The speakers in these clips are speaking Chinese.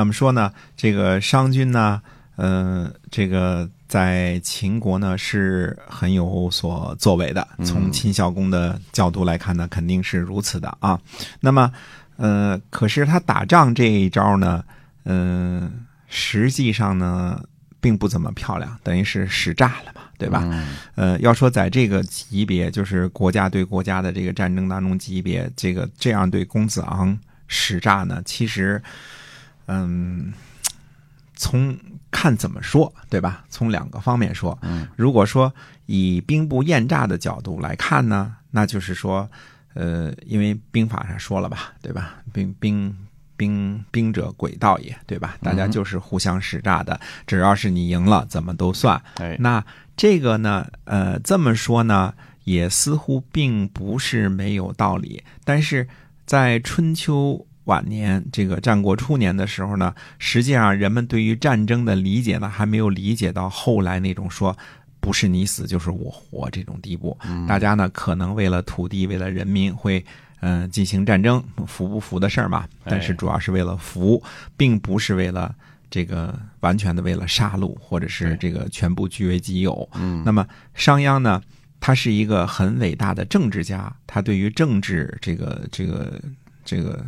那么说呢，这个商君呢，呃，这个在秦国呢是很有所作为的。从秦孝公的角度来看呢，肯定是如此的啊。那么，呃，可是他打仗这一招呢，嗯，实际上呢，并不怎么漂亮，等于是使诈了嘛，对吧？呃，要说在这个级别，就是国家对国家的这个战争当中级别，这个这样对公子昂使诈呢，其实，嗯，从看怎么说，对吧？从两个方面说，嗯，如果说以兵不厌诈的角度来看呢，那就是说，呃，因为兵法上说了吧，对吧？兵兵兵兵者诡道也，对吧？大家就是互相使诈的，只要是你赢了，怎么都算。哎，那这个呢，呃，这么说呢，也似乎并不是没有道理。但是在春秋晚年，这个战国初年的时候呢，实际上人们对于战争的理解呢，还没有理解到后来那种说不是你死就是我活这种地步。大家呢，可能为了土地，为了人民，会嗯、呃进行战争，服不服的事儿嘛。但是主要是为了服，并不是为了。这个完全的为了杀戮，或者是这个全部据为己有。嗯，那么商鞅呢，他是一个很伟大的政治家，他对于政治这个这个这个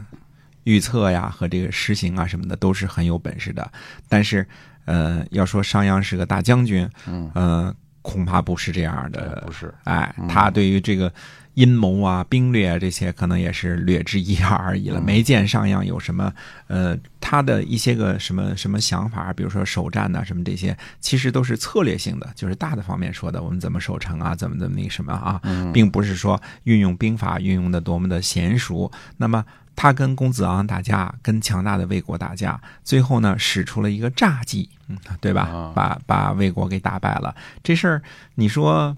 预测呀和这个实行啊什么的都是很有本事的。但是，呃，要说商鞅是个大将军，嗯，呃，恐怕不是这样的。不是，哎，他对于这个阴谋啊、兵略啊这些，可能也是略知一二而已了。没见商鞅有什么呃，他的一些个什么什么想法，比如说首战呐、什么这些，其实都是策略性的，就是大的方面说的，我们怎么守城啊，怎么怎么那什么啊，并不是说运用兵法运用的多么的娴熟。那么他跟公子昂打架，跟强大的魏国打架，最后呢使出了一个诈计，嗯，对吧？啊把把魏国给打败了。这事儿你说，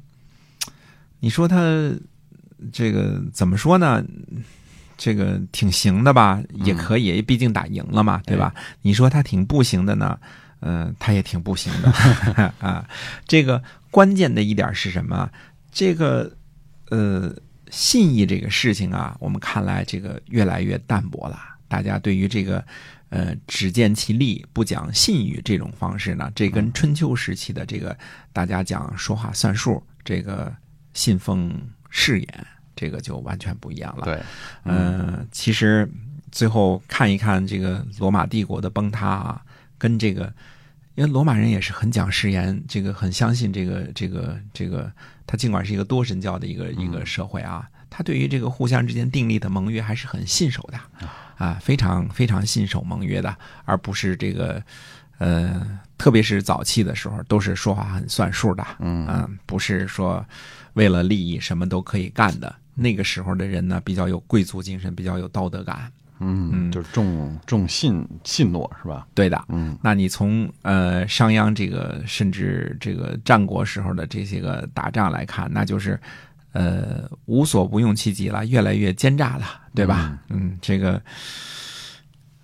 你说他这个怎么说呢？这个挺行的吧，也可以，毕竟打赢了嘛，对吧？你说他挺不行的呢，嗯、他也挺不行的 啊。这个关键的一点是什么？这个呃，信义这个事情啊，我们看来这个越来越淡薄了。大家对于这个呃只见其利不讲信誉这种方式呢，这跟春秋时期的这个大家讲说话算数，这个信奉誓言，这个就完全不一样了。对，嗯，其实最后看一看这个罗马帝国的崩塌啊，跟这个，因为罗马人也是很讲誓言，这个很相信这个这个这个，他尽管是一个多神教的一个一个社会啊，他对于这个互相之间订立的盟约还是很信守的啊，非常非常信守盟约的，而不是这个。呃，特别是早期的时候，都是说话很算数的，嗯不是说为了利益什么都可以干的。那个时候的人呢，比较有贵族精神，比较有道德感。嗯，就是重重信信诺是吧？对的，嗯，那你从呃商鞅这个，甚至这个战国时候的这些个打仗来看，那就是呃无所不用其极了，越来越奸诈了，对吧？嗯，这个。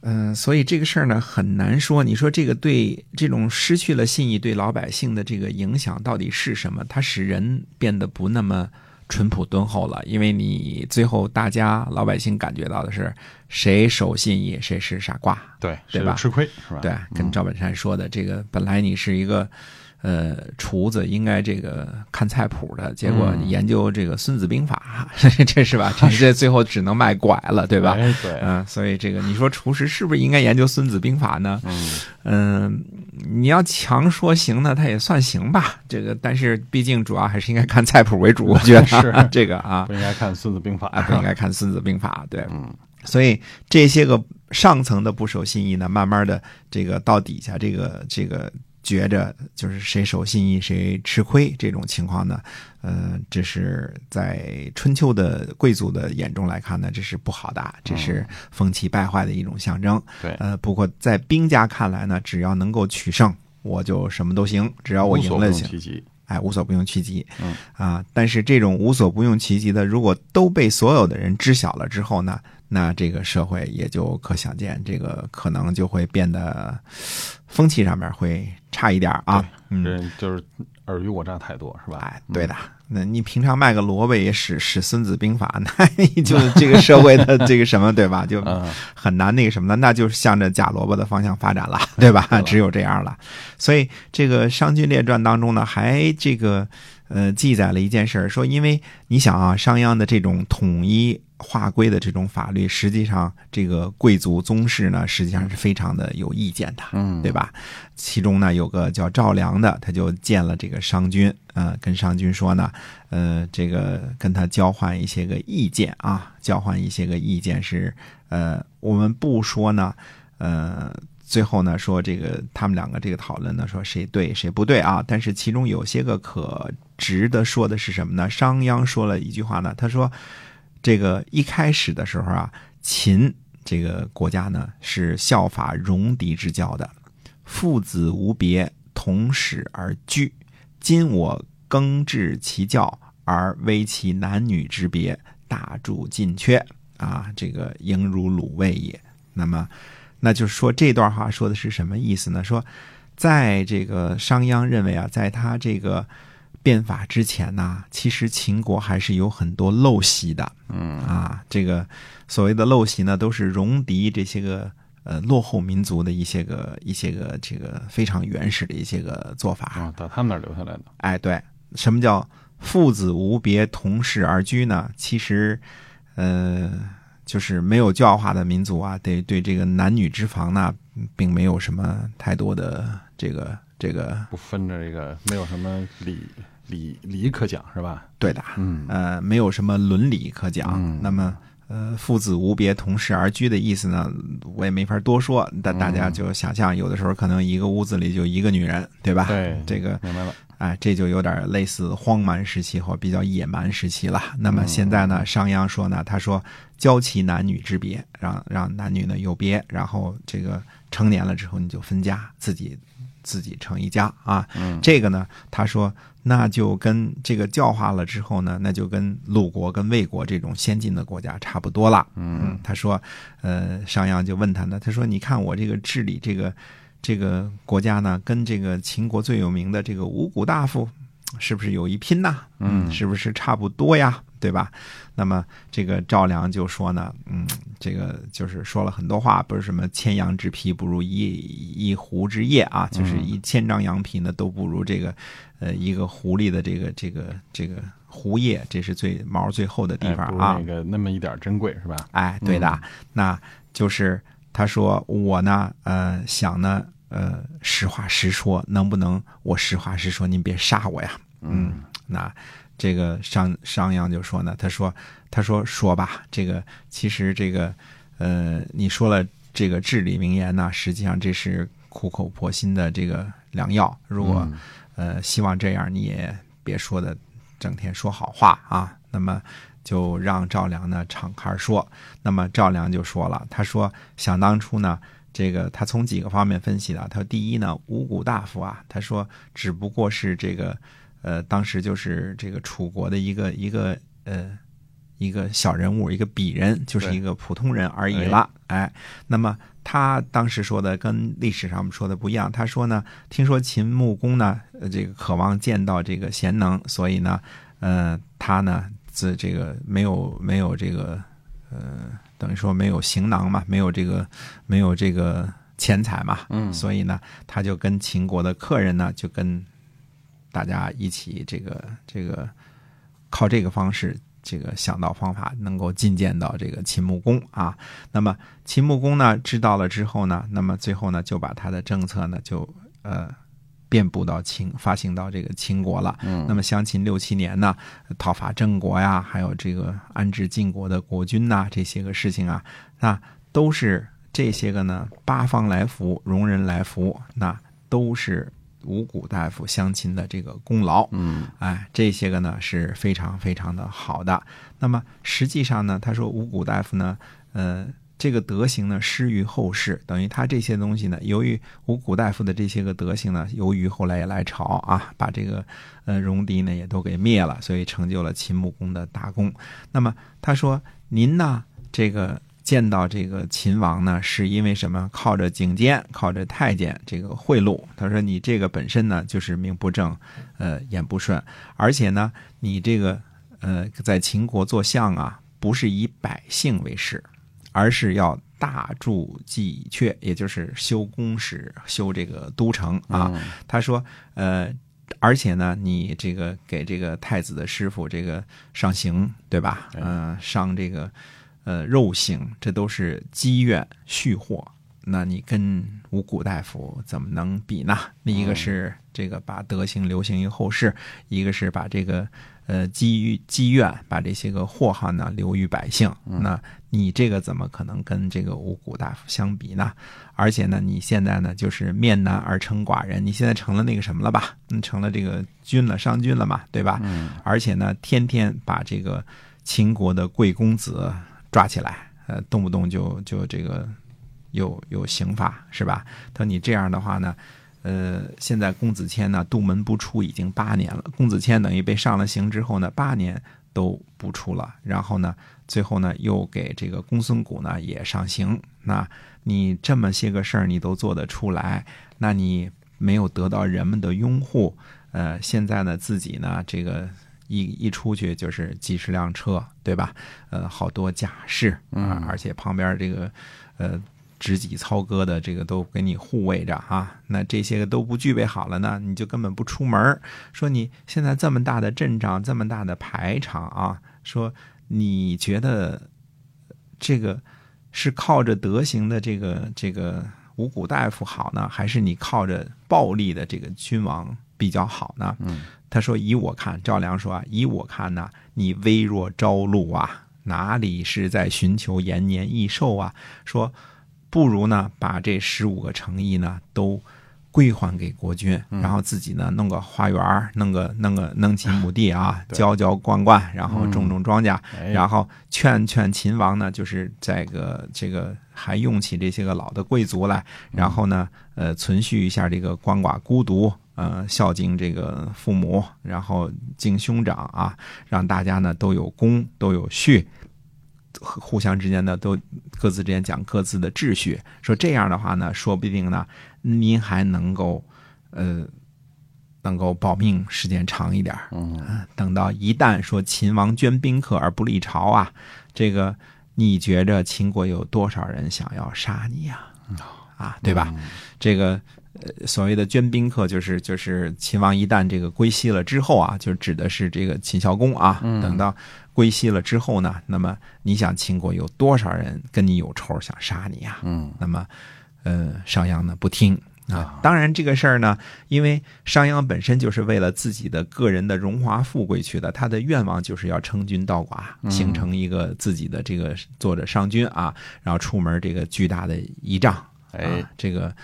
嗯、所以这个事儿呢很难说。你说这个对这种失去了信义对老百姓的这个影响到底是什么？它使人变得不那么淳朴敦厚了，因为你最后大家老百姓感觉到的是谁守信义，谁是傻瓜。对，对吧吃亏是吧？对，跟赵本山说的，这个本来你是一个呃厨子，应该这个看菜谱的，结果研究这个《孙子兵法》这是吧？这 这最后只能卖拐了，对吧？哎对，嗯、所以这个你说厨师是不是应该研究《孙子兵法》呢？嗯，嗯、你要强说行呢，他也算行吧。这个，但是毕竟主要还是应该看菜谱为主，我觉得是这个啊不应该看《孙子兵法》啊，不应该看《孙子兵法》对。嗯所以这些个上层的不守信义呢，慢慢的这个到底下这个这个觉着就是谁守信义谁吃亏这种情况呢，呃，这是在春秋的贵族的眼中来看呢，这是不好的，这是风气败坏的一种象征。对呃，不过在兵家看来呢，只要能够取胜，我就什么都行，只要我赢了行。哎，无所不用其极。嗯啊，但是这种无所不用其极的，如果都被所有的人知晓了之后呢，那这个社会也就可想见，这个可能就会变得风气上面会差差一点啊。嗯，这就是尔虞我诈太多，是吧？哎，对的。那你平常卖个萝卜也使使《孙子兵法》，那就这个社会的 这个什么，对吧？就嗯很难那个什么的，那就是向着假萝卜的方向发展了，对吧？只有这样了。所以这个《商君列传》当中呢，还这个呃记载了一件事儿，说因为你想啊，商鞅的这种统一划归的这种法律，实际上这个贵族宗室呢，实际上是非常的有意见的。嗯，对吧？其中呢有个叫赵良的，他就见了这个商君，呃，跟商君说呢，呃，这个跟他交换一些个意见啊，交换一些个意见是，呃，我们不说呢，呃，最后呢说这个他们两个这个讨论呢，说谁对谁不对啊？但是其中有些个可值得说的是什么呢？商鞅说了一句话呢，他说，这个一开始的时候啊，秦这个国家呢是效法戎狄之教的。父子无别，同室而居。今我更治其教，而危其男女之别，大助尽缺啊！这个应如鲁卫也。那么，那就是说这段话说的是什么意思呢？说，在这个商鞅认为啊，在他这个变法之前呢，其实秦国还是有很多陋习的。嗯啊，这个所谓的陋习呢，都是戎狄这些个呃落后民族的一些个一些个这个非常原始的一些个做法。啊，到他们那儿留下来的。哎，对，什么叫父子无别，同室而居呢？其实，呃，就是没有教化的民族啊，对对这个男女之防呢，并没有什么太多的这个这个不分着这个，没有什么礼礼礼可讲，是吧？对的，嗯呃，没有什么伦理可讲。嗯那么，呃，父子无别，同室而居的意思呢，我也没法多说。但大家就想象，有的时候可能一个屋子里就一个女人，对吧？对，这个，明白了。哎，这就有点类似荒蛮时期或比较野蛮时期了。那么现在呢，商鞅说呢，他说教其男女之别，让让男女呢有别，然后这个成年了之后你就分家，自己自己成一家啊。嗯，这个呢，他说那就跟这个教化了之后呢，那就跟鲁国跟魏国这种先进的国家差不多了。嗯，他说，呃，商鞅就问他呢，他说你看我这个治理这个这个国家呢，跟这个秦国最有名的这个五谷大夫是不是有一拼呐？嗯是不是差不多呀？对吧？那么这个赵良就说呢，嗯，这个就是说了很多话，不是什么千羊之皮不如一一狐之腋啊，就是一千张羊皮呢都不如这个，呃，一个狐狸的这个这个这个狐腋，这是最毛最厚的地方啊。那个那么一点珍贵，是吧？哎，对的，那就是他说我呢，呃，想呢，呃，实话实说，能不能我实话实说，您别杀我呀？嗯，那这个商商鞅就说呢，他说他说说吧，这个其实这个呃，你说了这个至理名言呢，实际上这是苦口婆心的这个良药。如果、嗯呃希望这样，你也别说的整天说好话啊。那么就让赵良呢敞开说。那么赵良就说了，他说想当初呢。这个他从几个方面分析的，他说第一呢，五谷大夫啊，他说只不过是这个，呃，当时就是这个楚国的一个一个呃一个小人物，一个鄙人，就是一个普通人而已了。哎，那么他当时说的跟历史上我们说的不一样。他说呢，听说秦穆公呢，呃，这个渴望见到这个贤能，所以呢，呃，他呢自这个没有没有这个呃，等于说没有行囊嘛，没有这个没有这个钱财嘛，嗯所以呢，他就跟秦国的客人呢，就跟大家一起这个这个靠这个方式，这个想到方法，能够觐见到这个秦穆公啊。那么秦穆公呢知道了之后呢，那么最后呢就把他的政策呢就呃遍布到秦，发行到这个秦国了。嗯那么相秦六七年呢，讨伐郑国呀，还有这个安置晋国的国君呐，这些个事情啊，那都是这些个呢八方来福，容人来福，那都是五谷大夫相亲的这个功劳。嗯哎，这些个呢是非常非常的好的。那么实际上呢，他说五谷大夫呢，呃，这个德行呢失于后世，等于他这些东西呢，由于五谷大夫的这些个德行呢，由于后来也来朝啊，把这个呃戎狄呢也都给灭了，所以成就了秦穆公的大功。那么他说您呢，这个。见到这个秦王呢，是因为什么？靠着景监，靠着太监这个贿赂。他说你这个本身呢，就是名不正，呃，言不顺，而且呢，你这个呃，在秦国做相啊，不是以百姓为事，而是要大筑济阙，也就是修宫室、修这个都城啊。他说，呃。而且呢，你这个给这个太子的师傅这个上刑，对吧？嗯，上这个呃肉刑，这都是积怨蓄祸。那你跟五谷大夫怎么能比呢？一个是这个把德行流行于后世，一个是把这个。呃，积于积怨，把这些个祸害呢留于百姓。那你这个怎么可能跟这个五谷大夫相比呢？而且呢，你现在呢就是面难而成寡人，你现在成了那个什么了吧？你成了这个君了，商君了嘛，对吧？嗯。而且呢，天天把这个秦国的贵公子抓起来，呃，动不动就就这个有有刑罚，是吧？他说你这样的话呢？呃，现在公子谦呢，杜门不出已经八年了。公子谦等于被上了刑之后呢，八年都不出了。然后呢，最后呢，又给这个公孙谷呢也上刑。那你这么些个事儿你都做得出来，那你没有得到人们的拥护。呃，现在呢，自己呢，这个一一出去就是几十辆车，对吧？呃，好多甲士啊，而且旁边这个，呃。执己操戈的这个都给你护卫着啊，那这些个都不具备好了呢，你就根本不出门说你现在这么大的阵仗，这么大的排场啊，说你觉得这个是靠着德行的这个这个五谷大夫好呢，还是你靠着暴力的这个君王比较好呢？嗯，他说以我看，赵良说啊，以我看呢，你微弱朝露啊，哪里是在寻求延年益寿啊？说。不如呢，把这十五个诚意呢都归还给国君，然后自己呢弄个花园，弄个弄个弄几亩地啊，浇浇灌灌，然后种种庄稼，然后劝劝秦王呢，就是这个这个还用起这些个老的贵族来，然后呢，呃，存续一下这个鳏寡孤独，呃，孝敬这个父母，然后敬兄长啊，让大家呢都有功都有序。互相之间呢，都各自之间讲各自的秩序。说这样的话呢，说不定呢，您还能够，呃，能够保命时间长一点。嗯，等到一旦说秦王捐宾客而不立朝啊，这个你觉着秦国有多少人想要杀你呀？啊，对吧？这个。呃，所谓的捐宾客，就是就是秦王一旦这个归西了之后啊，就指的是这个秦孝公啊。等到归西了之后呢，那么你想秦国有多少人跟你有仇，想杀你啊？嗯，那么，呃，商鞅呢不听啊。当然这个事儿呢，因为商鞅本身就是为了自己的个人的荣华富贵去的，他的愿望就是要称君道寡，形成一个自己的这个做着商君啊，然后出门这个巨大的仪仗。哎，这个。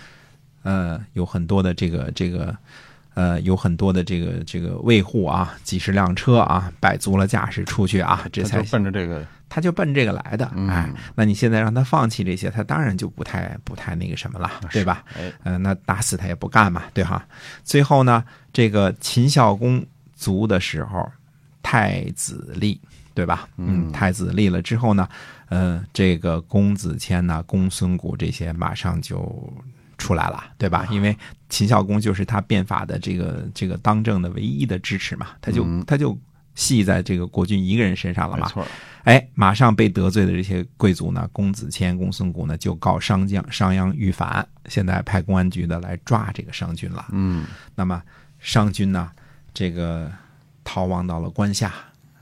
呃，有很多的这个这个，呃，有很多的这个这个卫护啊，几十辆车啊，摆足了架势出去啊，这才奔着这个，他就奔这个来的。哎，那你现在让他放弃这些，他当然就不太不太那个什么了，对吧？哎，呃，那打死他也不干嘛，对哈。最后呢，这个秦孝公卒的时候，太子立，对吧？嗯，太子立了之后呢，呃，这个公子谦呐，公孙谷这些马上就。出来了，对吧？因为秦孝公就是他变法的这个这个当政的唯一的支持嘛，他就他就系在这个国君一个人身上了嘛。没错，哎，马上被得罪的这些贵族呢，公子虔、公孙贾呢，就告商将商鞅御反，现在派公安局的来抓这个商君了。嗯，那么商君呢，这个逃亡到了关下，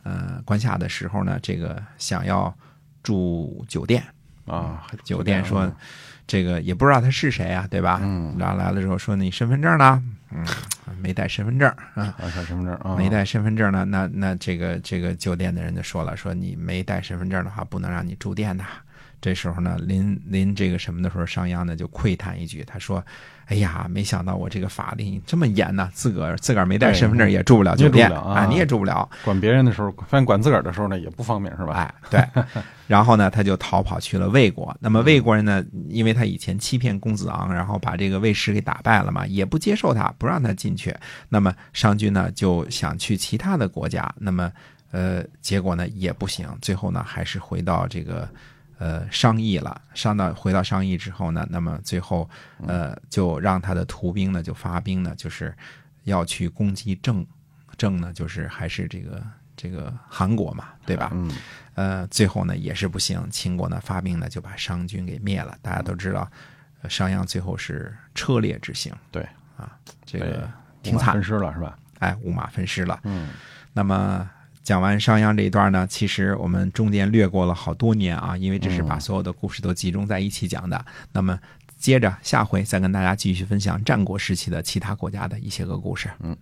呃，关下的时候呢，这个想要住酒店啊，酒店说。这个也不知道他是谁啊，对吧？嗯，然后来了之后说你身份证呢？嗯，没带身份证啊，带身份证啊，没带身份证呢。那那这个这个酒店的人就说了，说你没带身份证的话，不能让你住店的。这时候呢，临临这个什么的时候，商鞅呢就喟叹一句，他说。哎呀，没想到我这个法令这么严呢！自个儿自个儿没带身份证也住不了酒店啊！你也住不了。管别人的时候，反正管自个儿的时候呢，也不方便，是吧？哎，对。然后呢，他就逃跑去了魏国。那么魏国人呢，因为他以前欺骗公子昂，然后把这个魏师给打败了嘛，也不接受他，不让他进去。那么商君呢，就想去其他的国家。那么，呃，结果呢也不行。最后呢，还是回到这个。呃商议了，商到回到商议之后呢，那么最后呃就让他的徒兵呢就发兵呢，就是要去攻击郑，郑呢就是还是这个这个韩国嘛，对吧？嗯呃，最后呢也是不行，秦国呢发兵呢就把商军给灭了。大家都知道，呃商鞅最后是车裂之刑，对啊，这个挺惨分，尸了是吧？哎，五马分尸了。嗯那么讲完商鞅这一段呢，其实我们中间略过了好多年啊，因为这是把所有的故事都集中在一起讲的。那么接着下回再跟大家继续分享战国时期的其他国家的一些个故事。嗯。